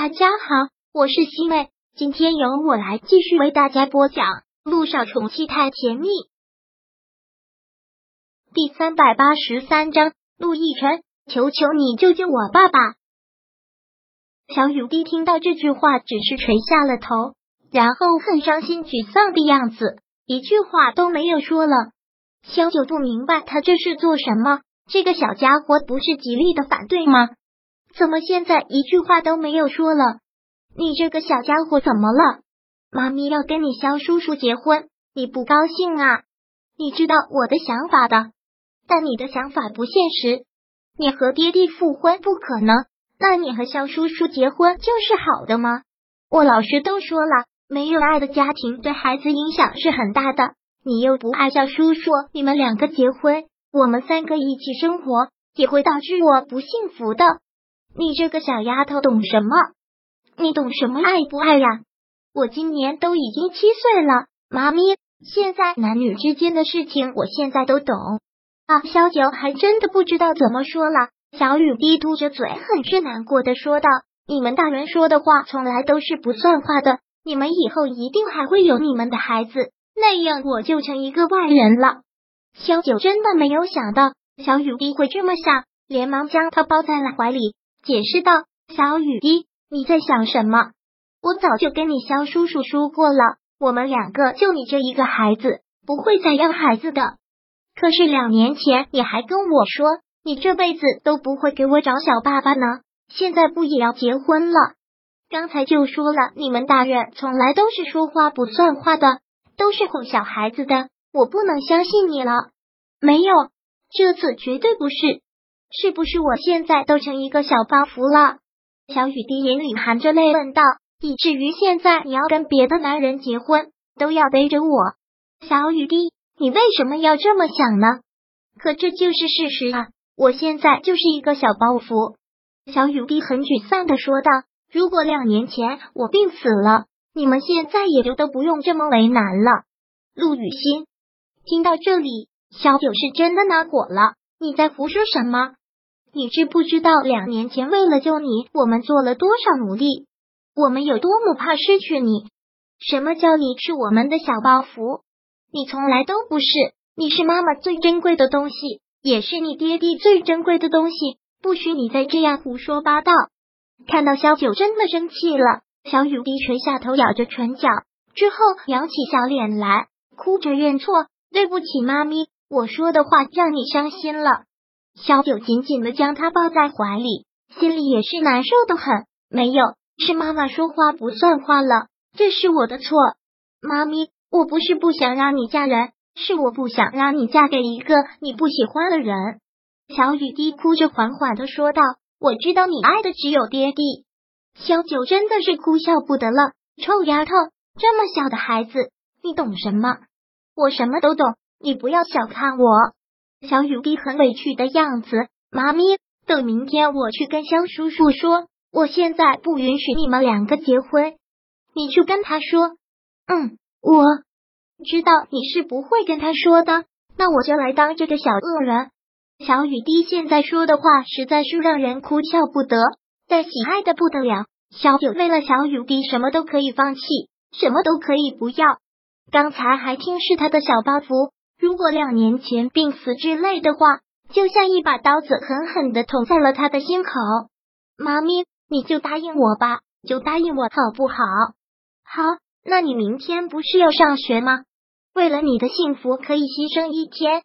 大家好，我是西妹，今天由我来继续为大家播讲《路上宠妻太甜蜜》第三百八十三章。陆亦辰，求求你救救我爸爸！小雨滴听到这句话，只是垂下了头，然后很伤心沮丧的样子，一句话都没有说了。萧九不明白他这是做什么，这个小家伙不是极力的反对吗？怎么现在一句话都没有说了？你这个小家伙怎么了？妈咪要跟你肖叔叔结婚，你不高兴啊？你知道我的想法的，但你的想法不现实。你和爹地复婚不可能，那你和肖叔叔结婚就是好的吗？我老师都说了，没有爱的家庭对孩子影响是很大的。你又不爱肖叔叔，你们两个结婚，我们三个一起生活，也会导致我不幸福的。你这个小丫头懂什么？你懂什么爱不爱呀？我今年都已经七岁了，妈咪，现在男女之间的事情，我现在都懂啊。萧九还真的不知道怎么说了。小雨滴嘟着嘴，很是难过的说道：“你们大人说的话，从来都是不算话的。你们以后一定还会有你们的孩子，那样我就成一个外人了。”萧九真的没有想到小雨滴会这么想，连忙将他抱在了怀里。解释道：“小雨滴，你在想什么？我早就跟你肖叔叔说过了，我们两个就你这一个孩子，不会再要孩子的。可是两年前你还跟我说，你这辈子都不会给我找小爸爸呢，现在不也要结婚了？刚才就说了，你们大人从来都是说话不算话的，都是哄小孩子的，我不能相信你了。没有，这次绝对不是。”是不是我现在都成一个小包袱了？小雨滴眼里含着泪问道。以至于现在你要跟别的男人结婚，都要背着我。小雨滴，你为什么要这么想呢？可这就是事实啊！我现在就是一个小包袱。小雨滴很沮丧的说道。如果两年前我病死了，你们现在也就都不用这么为难了。陆雨欣听到这里，小九是真的恼火了。你在胡说什么？你知不知道两年前为了救你，我们做了多少努力？我们有多么怕失去你？什么叫你是我们的小包袱？你从来都不是，你是妈妈最珍贵的东西，也是你爹地最珍贵的东西。不许你再这样胡说八道！看到萧九真的生气了，小雨滴垂下头，咬着唇角，之后扬起小脸来，哭着认错：“对不起，妈咪，我说的话让你伤心了。”小九紧紧的将他抱在怀里，心里也是难受的很。没有，是妈妈说话不算话了，这是我的错。妈咪，我不是不想让你嫁人，是我不想让你嫁给一个你不喜欢的人。小雨滴哭着缓缓的说道：“我知道你爱的只有爹地。”小九真的是哭笑不得了。臭丫头，这么小的孩子，你懂什么？我什么都懂，你不要小看我。小雨滴很委屈的样子，妈咪，等明天我去跟肖叔叔说，我现在不允许你们两个结婚，你去跟他说。嗯，我知道你是不会跟他说的，那我就来当这个小恶人。小雨滴现在说的话实在是让人哭笑不得，但喜爱的不得了。小九为了小雨滴什么都可以放弃，什么都可以不要，刚才还听是他的小包袱。如果两年前病死之类的话，就像一把刀子狠狠的捅在了他的心口。妈咪，你就答应我吧，就答应我好不好？好，那你明天不是要上学吗？为了你的幸福，可以牺牲一天。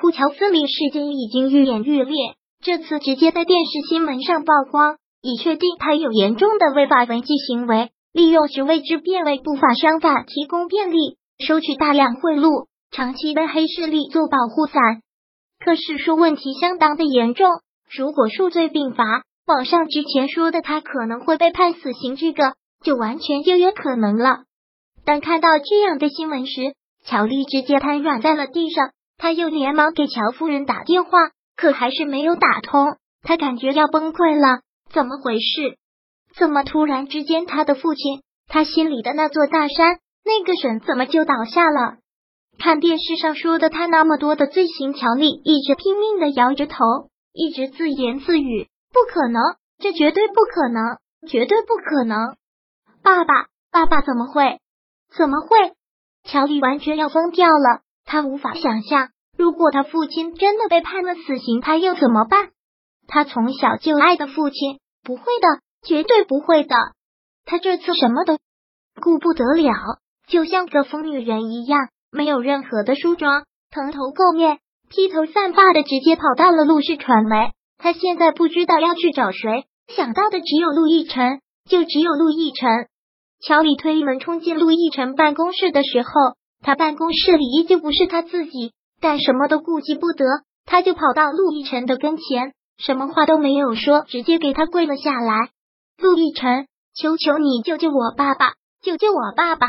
普乔斯离事件已经愈演愈烈，这次直接在电视新闻上曝光，已确定他有严重的违法违纪行为，利用职位之便为不法商贩提供便利，收取大量贿赂。长期为黑势力做保护伞，可是说问题相当的严重。如果数罪并罚，网上之前说的他可能会被判死刑，这个就完全就有可能了。当看到这样的新闻时，乔丽直接瘫软在了地上。他又连忙给乔夫人打电话，可还是没有打通。他感觉要崩溃了，怎么回事？怎么突然之间他的父亲，他心里的那座大山，那个神怎么就倒下了？看电视上说的他那么多的罪行，乔丽一直拼命的摇着头，一直自言自语：“不可能，这绝对不可能！绝对不可能！爸爸，爸爸怎么会？怎么会？乔丽完全要疯掉了，他无法想象，如果他父亲真的被判了死刑，他又怎么办？他从小就爱的父亲，不会的，绝对不会的。他这次什么都顾不得了，就像个疯女人一样，没有任何的梳妆，蓬头垢面，披头散发的，直接跑到了陆氏传媒。他现在不知道要去找谁，想到的只有陆亦辰，就只有陆亦辰。乔里推门冲进陆亦辰办公室的时候，他办公室里依旧不是他自己，但什么都顾及不得，他就跑到陆亦辰的跟前，什么话都没有说，直接给他跪了下来。陆亦辰，求求你救救我爸爸，救救我爸爸！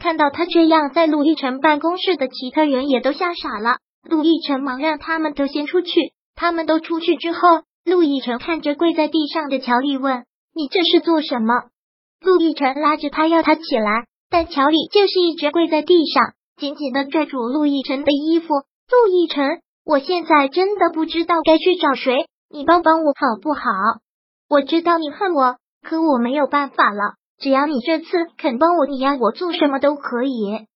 看到他这样，在陆亦辰办公室的其他人也都吓傻了。陆亦辰忙让他们都先出去。他们都出去之后，陆亦辰看着跪在地上的乔丽问：“你这是做什么？”陆亦辰拉着他要他起来，但乔丽就是一直跪在地上，紧紧的拽住陆亦辰的衣服。陆亦辰，我现在真的不知道该去找谁，你帮帮我好不好？我知道你恨我，可我没有办法了。只要你这次肯帮我，你要我做什么都可以。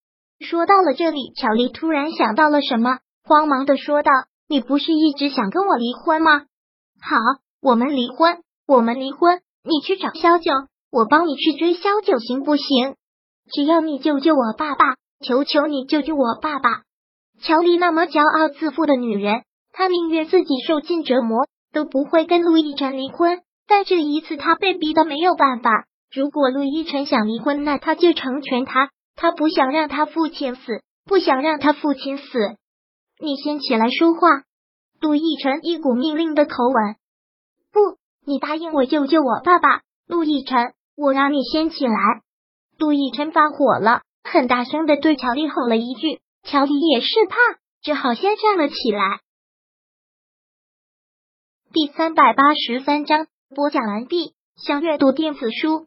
说到了这里，乔丽突然想到了什么，慌忙的说道。你不是一直想跟我离婚吗？好，我们离婚，我们离婚。你去找萧九，我帮你去追萧九，行不行？只要你救救我爸爸，求求你救救我爸爸！乔丽那么骄傲自负的女人，她宁愿自己受尽折磨，都不会跟陆亦辰离婚。但这一次，她被逼的没有办法。如果陆亦辰想离婚，那他就成全他。他不想让他父亲死，不想让他父亲死。你先起来说话，陆亦辰一股命令的口吻。不，你答应我救救我爸爸，陆亦辰，我让你先起来。陆亦辰发火了，很大声的对乔丽吼了一句，乔丽也是怕，只好先站了起来。第三百八十三章播讲完毕。想阅读电子书，